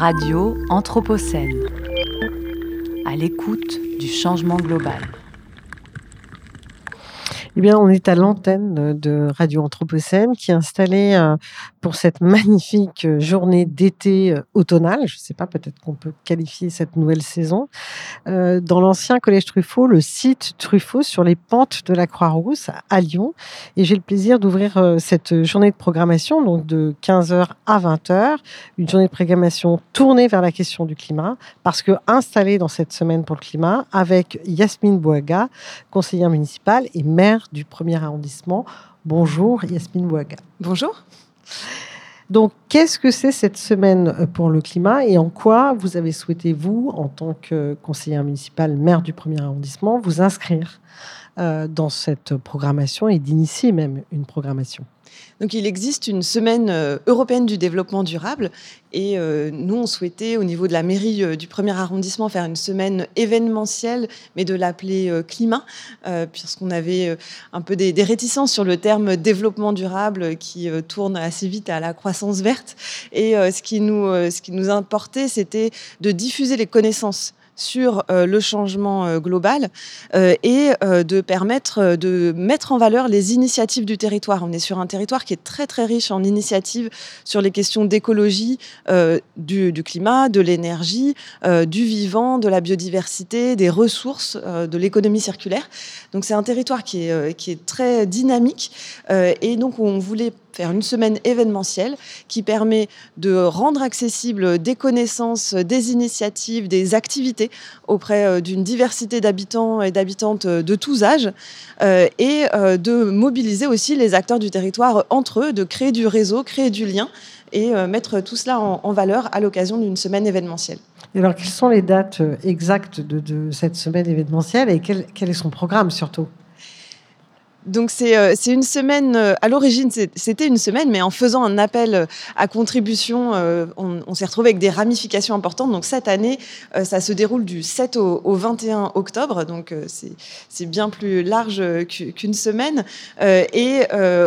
Radio Anthropocène, à l'écoute du changement global. Eh bien, on est à l'antenne de Radio Anthropocène qui est installée pour cette magnifique journée d'été euh, automnale. Je ne sais pas, peut-être qu'on peut qualifier cette nouvelle saison. Euh, dans l'ancien collège Truffaut, le site Truffaut sur les pentes de la Croix-Rousse à Lyon. Et j'ai le plaisir d'ouvrir cette journée de programmation, donc de 15h à 20h. Une journée de programmation tournée vers la question du climat, parce que installée dans cette semaine pour le climat avec Yasmine Bouaga, conseillère municipale et maire du premier arrondissement. Bonjour Yasmine Bouaga. Bonjour. Donc, qu'est-ce que c'est cette semaine euh, pour le climat et en quoi vous avez souhaité, vous, en tant que conseillère municipale, maire du premier arrondissement, vous inscrire euh, dans cette programmation et d'initier même une programmation? Donc il existe une semaine euh, européenne du développement durable et nous on souhaitait au niveau de la mairie du premier arrondissement faire une semaine événementielle mais de l'appeler climat puisqu'on avait un peu des, réticences sur le terme développement durable qui tourne assez vite à la croissance verte et ce qui nous ce qui nous importait c'était de diffuser les connaissances sur euh, le changement euh, global euh, et de permettre de mettre en valeur les initiatives du territoire. On est sur un territoire qui est très très riche en initiatives sur les questions d'écologie, du, du, climat, de l'énergie, du vivant, de la biodiversité, des ressources, de l'économie circulaire. Donc c'est un territoire qui est, qui est très dynamique et donc on voulait une semaine événementielle qui permet de rendre accessibles des connaissances, des initiatives, des activités auprès euh, d'une diversité d'habitants et d'habitantes de tous âges euh, et euh, de mobiliser aussi les acteurs du territoire entre eux, de créer du réseau, créer du lien et mettre tout cela en, valeur à l'occasion d'une semaine événementielle. Et alors, quelles sont les dates exactes de, cette semaine événementielle et quel est son programme surtout? Donc euh, c'est une semaine, euh, à l'origine c'était une semaine, mais en faisant un appel euh, à contribution, on, s'est retrouvé avec des ramifications importantes. Donc cette année, ça se déroule du 7 au, 21 octobre, donc c'est bien plus large qu'une semaine. et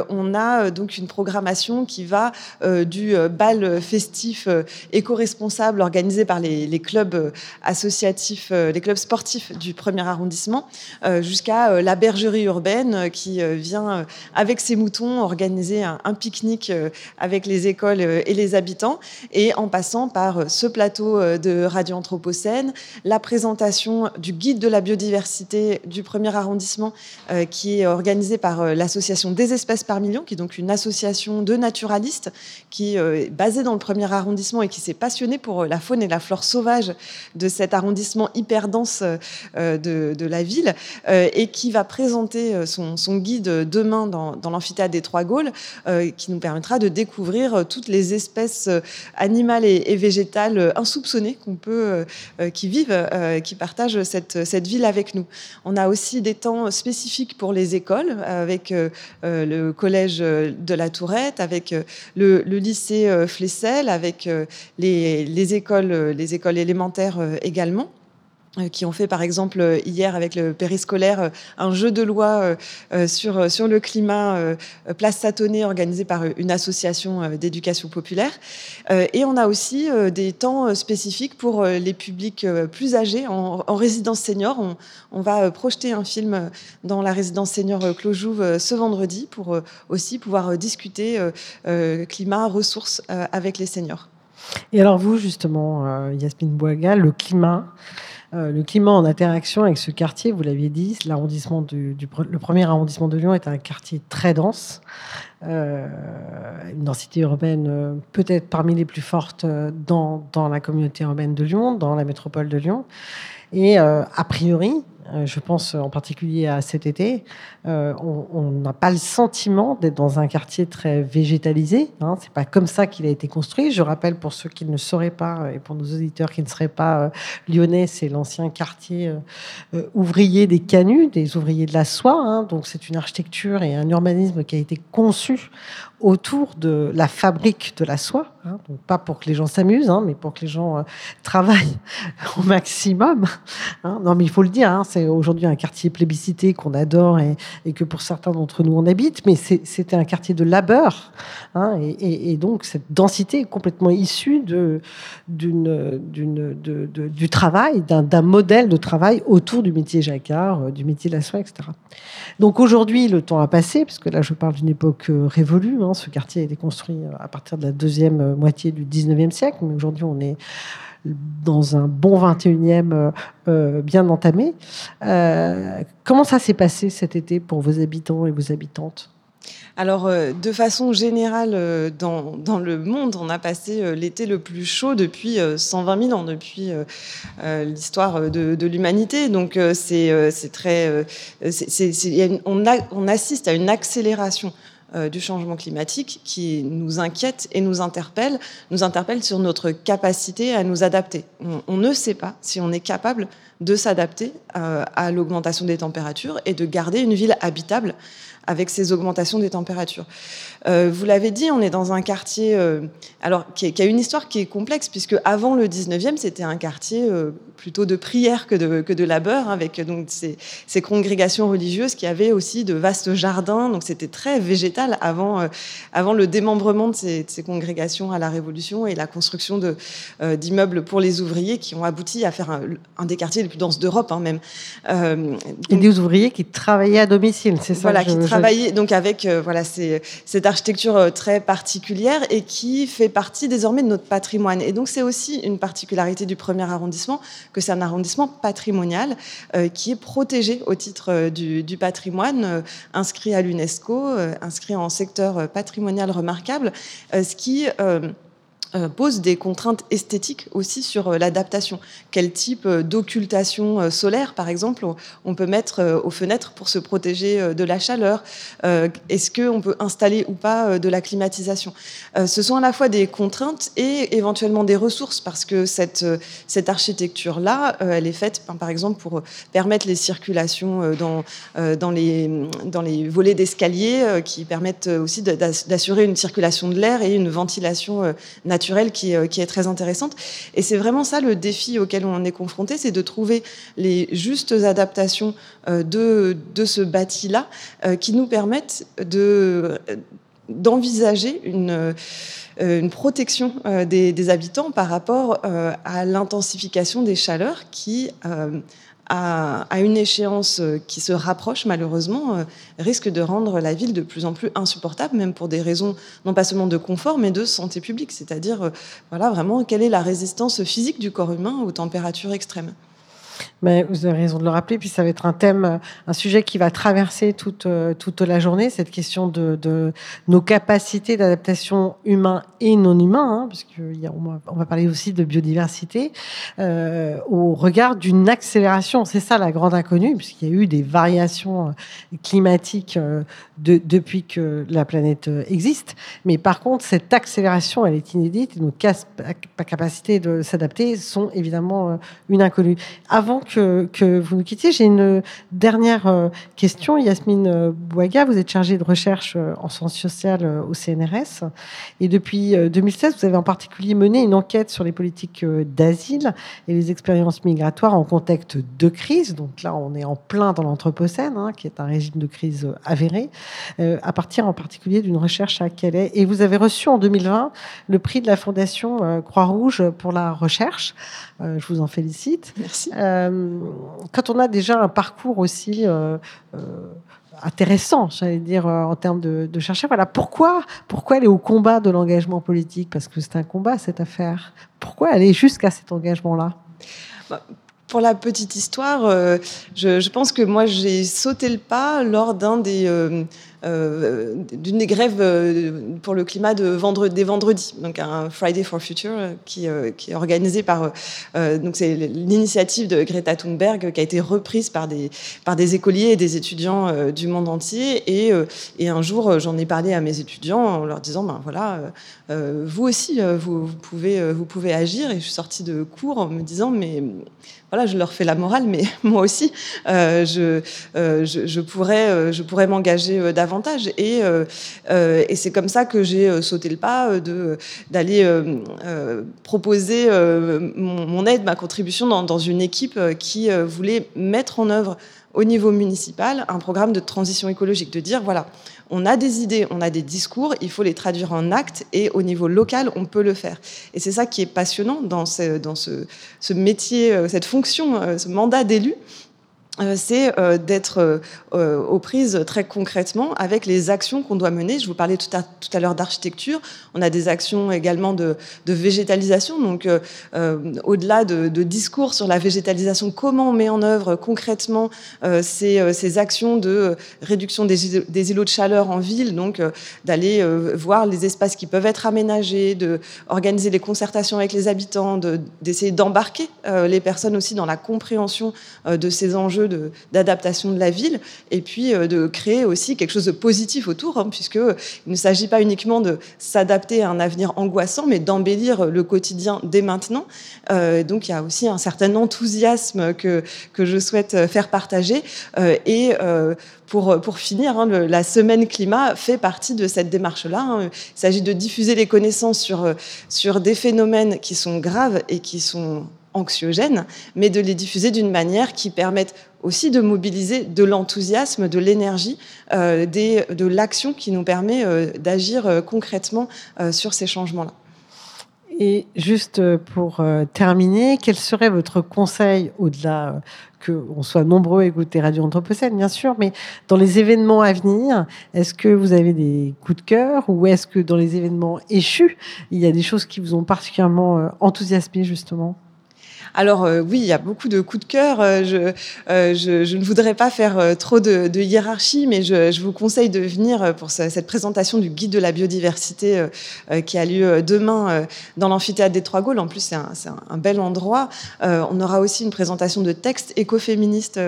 on a donc une programmation qui va du bal festif éco-responsable organisé par les, les clubs associatifs, les clubs sportifs du premier arrondissement, jusqu'à la bergerie urbaine qui qui euh, vient euh, avec ses moutons organiser un, pique-nique euh, avec les écoles et les habitants, et en passant par ce plateau de Radio Anthropocène, la présentation du guide de la biodiversité du premier arrondissement, qui est organisé par l'association des espèces par million, qui est donc une association de naturalistes qui est basée dans le premier arrondissement et qui s'est passionnée pour la faune et la flore sauvage de cet arrondissement hyper dense de, la ville, et qui va présenter son, son guide demain dans, l'amphithéâtre des Trois Gaules, euh, qui nous permettra de découvrir euh, toutes les espèces euh, animales et, végétales insoupçonnées qu'on peut, qui vivent, qui partagent cette, cette ville avec nous. On a aussi des temps spécifiques pour les écoles, avec le collège de la Tourette, avec le, lycée Flessel, avec les, les, écoles, les écoles élémentaires également. Euh, qui ont fait par exemple euh, hier avec le périscolaire euh, un jeu de loi sur, sur le climat Place Satonnet organisé par une association d'éducation populaire. Et on a aussi des temps spécifiques pour les publics plus âgés en, résidence senior. On, on, va projeter un film dans la résidence senior Clos-Jouve ce vendredi pour aussi pouvoir discuter climat, ressources avec les seniors. Et alors vous justement, Yasmine Boaga, le climat, euh, le climat en interaction avec ce quartier, vous l'aviez dit, l'arrondissement du, le premier arrondissement de Lyon est un quartier très dense, euh, une densité urbaine euh, peut-être parmi les plus fortes dans, dans, la communauté urbaine de Lyon, dans la métropole de Lyon. Et a priori, je pense en particulier à cet été, euh, on n'a pas le sentiment d'être dans un quartier très végétalisé. Hein. C'est pas comme ça qu'il a été construit. Je rappelle pour ceux qui ne sauraient pas et pour nos auditeurs qui ne seraient pas euh, lyonnais, c'est l'ancien quartier ouvrier des canuts, des ouvriers de la soie. Hein. Donc c'est une architecture et un urbanisme qui a été conçu autour de la fabrique de la soie. Hein, donc pas pour que les gens s'amusent, hein, mais pour que les gens euh, travaillent au maximum. Non, mais il faut le dire, c'est aujourd'hui un quartier plébiscité qu'on adore et, que pour certains d'entre nous on habite, mais c'était un quartier de labeur. Hein, et, donc cette densité est complètement issue d'une, d'une, de, du travail, d'un, modèle de travail autour du métier jacquard, euh, du métier de la soie, etc. Donc aujourd'hui, le temps a passé, puisque là je parle d'une époque euh, révolue. Hein, ce quartier a été construit à partir de la deuxième moitié du 19e siècle, mais aujourd'hui on est dans un bon 21e euh, euh, bien entamé. Euh, comment ça s'est passé cet été pour vos habitants et vos habitantes? Alors, de façon générale, dans, dans, le monde, on a passé l'été le plus chaud depuis 120 000 ans, depuis l'histoire de, de l'humanité. Donc, c'est très, on, on assiste à une accélération euh, du changement climatique qui nous inquiète et nous interpelle, nous interpelle sur notre capacité à nous adapter. On, ne sait pas si on est capable de s'adapter euh, à l'augmentation des températures et de garder une ville habitable avec ces augmentations des températures. Euh, vous l'avez dit, on est dans un quartier euh, alors, qui, a une histoire qui est complexe, puisque avant le 19e, c'était un quartier euh, plutôt de prière que de, que de labeur, avec donc ces, ces, congrégations religieuses qui avaient aussi de vastes jardins. Donc c'était très végétal avant, avant le démembrement de ces, de ces, congrégations à la Révolution et la construction d'immeubles pour les ouvriers qui ont abouti à faire un, un des quartiers les plus denses d'Europe, hein, même. et des ouvriers qui travaillaient à domicile, c'est ça Voilà, qui travaillaient donc avec voilà, cette architecture euh, très particulière et qui fait partie désormais de notre patrimoine. Et donc c'est aussi une particularité du premier arrondissement que c'est un arrondissement patrimonial euh, qui est protégé au titre euh, du, du, patrimoine, inscrit à l'UNESCO, inscrit en secteur patrimonial remarquable, ce qui euh, pose des contraintes esthétiques aussi sur euh, l'adaptation. Quel type euh, d'occultation solaire, par exemple, on peut mettre aux fenêtres pour se protéger de la chaleur Est-ce qu'on peut installer ou pas de la climatisation? Ce sont à la fois des contraintes et éventuellement des ressources, parce que cette, cette architecture-là, elle est faite, par exemple, pour permettre les circulations dans, dans, les, dans les volets d'escalier, qui permettent aussi d'assurer une circulation de l'air et une ventilation naturelle qui, euh, qui est très intéressante. Et c'est vraiment ça le défi auquel on est confronté, c'est de trouver les justes adaptations euh, de, de ce bâti-là euh, qui nous permettent de d'envisager une, une protection des, habitants par rapport à l'intensification des chaleurs qui à, une échéance euh, qui se rapproche malheureusement, euh, risque de rendre la ville de plus en plus insupportable, même pour des raisons non pas seulement de confort, mais de santé publique. C'est-à-dire, euh, voilà, vraiment, quelle est la résistance physique du corps humain aux températures extrêmes. Vous avez raison de le rappeler, puis ça va être un thème, un sujet qui va traverser toute, toute la journée, cette question de, nos capacités d'adaptation humain et non humain, hein, puisqu'on on va parler aussi de biodiversité, euh, au regard d'une accélération. C'est ça la grande inconnue, puisqu'il y a eu des variations euh, climatiques euh, de, depuis que la planète euh, existe. Mais par contre, cette accélération, elle est inédite, et nos capacités de s'adapter sont évidemment une inconnue. Que, que vous nous quittiez, j'ai une dernière question. Yasmine Bouaga, vous êtes chargée de recherche en sciences sociales au CNRS, et depuis 2016, vous avez en particulier mené une enquête sur les politiques euh, d'asile et les expériences migratoires en contexte de crise. Donc là, on est en plein dans l'Anthropocène, hein, qui est un régime de crise euh, avéré, euh, à partir en particulier d'une recherche à Calais. Et vous avez reçu en 2020 le prix de la Fondation Croix-Rouge pour la recherche. je vous en félicite. Merci. Quand on a déjà un parcours aussi intéressant, j'allais dire, euh, en termes de, de chercher. Voilà, pourquoi, pourquoi elle au combat de l'engagement politique? Parce que c'est un combat, cette affaire. Pourquoi elle est jusqu'à cet engagement-là? Bah, pour la petite histoire, euh, je, pense que moi j'ai sauté le pas lors d'un des euh, euh, d'une des grèves euh, pour le climat de vendredi, des vendredis, donc un Friday for Future euh, qui, qui est organisé par donc c'est l'initiative de Greta Thunberg qui a été reprise par des par des écoliers et des étudiants du monde entier. Et, et un jour j'en ai parlé à mes étudiants en leur disant ben voilà vous aussi vous, pouvez vous pouvez agir. Et je suis sortie de cours en me disant mais voilà, je leur fais la morale, mais moi aussi, euh, je, euh, je, je, pourrais, je pourrais m'engager davantage. Et, et c'est comme ça que j'ai sauté le pas de d'aller proposer mon, aide, ma contribution dans une équipe qui voulait mettre en œuvre au niveau municipal un programme de transition écologique, de dire voilà, on a des idées, on a des discours, il faut les traduire en actes et au niveau local, on peut le faire. Et c'est ça qui est passionnant dans ce, métier, euh, cette fonction, euh, ce mandat d'élu, c'est euh, d'être euh, aux prises très concrètement avec les actions qu'on doit mener. Je vous parlais tout à, tout à l'heure d'architecture. On a des actions également de, de végétalisation. Donc, au-delà de, de, discours sur la végétalisation, comment on met en œuvre concrètement ces, ces, actions de réduction des, îlots de chaleur en ville, donc d'aller voir les espaces qui peuvent être aménagés, de organiser les concertations avec les habitants, d'essayer d'embarquer les personnes aussi dans la compréhension de ces enjeux d'adaptation de, la ville, et puis euh, de créer aussi quelque chose de positif autour, hein, puisqu'il ne s'agit pas uniquement de s'adapter à un avenir angoissant, mais d'embellir le quotidien dès maintenant. Euh, donc il y a aussi un certain enthousiasme que, que je souhaite faire partager. Euh, et pour, pour, finir, hein, la semaine climat fait partie de cette démarche-là. Hein. Il s'agit de diffuser les connaissances sur, sur des phénomènes qui sont graves et qui sont anxiogènes, mais de les diffuser d'une manière qui permette aussi de mobiliser de l'enthousiasme, de l'énergie, euh, de l'action qui nous permet euh, d'agir euh, concrètement sur ces changements-là. Et juste pour terminer, quel serait votre conseil au-delà qu'on soit nombreux à écouter Radio Anthropocène, bien sûr, mais dans les événements à venir, est-ce que vous avez des coups de cœur ou est-ce que dans les événements échus, il y a des choses qui vous ont particulièrement enthousiasmé justement? Alors euh, oui, il y a beaucoup de coups de cœur. Euh, je, euh, je, je, ne voudrais pas faire trop de, de hiérarchie, mais je, je, vous conseille de venir pour cette présentation du guide de la biodiversité qui a lieu demain dans l'amphithéâtre des Trois Gaules. En plus, c'est un, un, bel endroit. on aura aussi une présentation de textes écoféministes,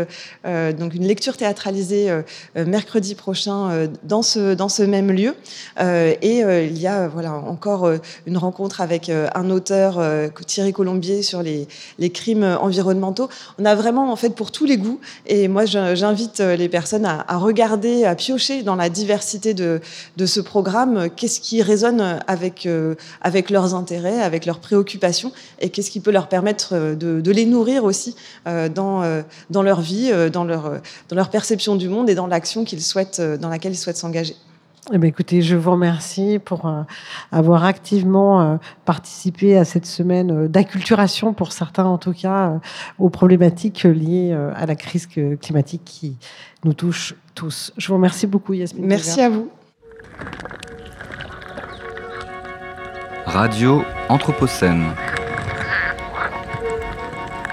donc une lecture théâtralisée mercredi prochain dans ce dans ce même lieu. et il y a voilà encore une rencontre avec un auteur Thierry Colombier sur les les crimes environnementaux. On a vraiment en fait pour tous les goûts. Et moi, j'invite euh, les personnes à, regarder, à piocher dans la diversité de, de ce programme. Qu'est-ce qui résonne avec euh, avec leurs intérêts, avec leurs préoccupations, et qu'est-ce qui peut leur permettre euh, de, de les nourrir aussi dans dans leur vie, dans leur dans leur perception du monde et dans l'action qu'ils souhaitent, dans laquelle ils souhaitent s'engager. Eh bien, écoutez, je vous remercie pour euh, avoir activement euh, participé à cette semaine euh, d'acculturation, pour certains en tout cas, aux problématiques liées à la crise climatique qui nous touche tous. Je vous remercie beaucoup, Yasmine. Merci à vous. Radio Anthropocène.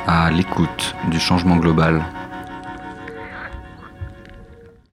À l'écoute du changement global.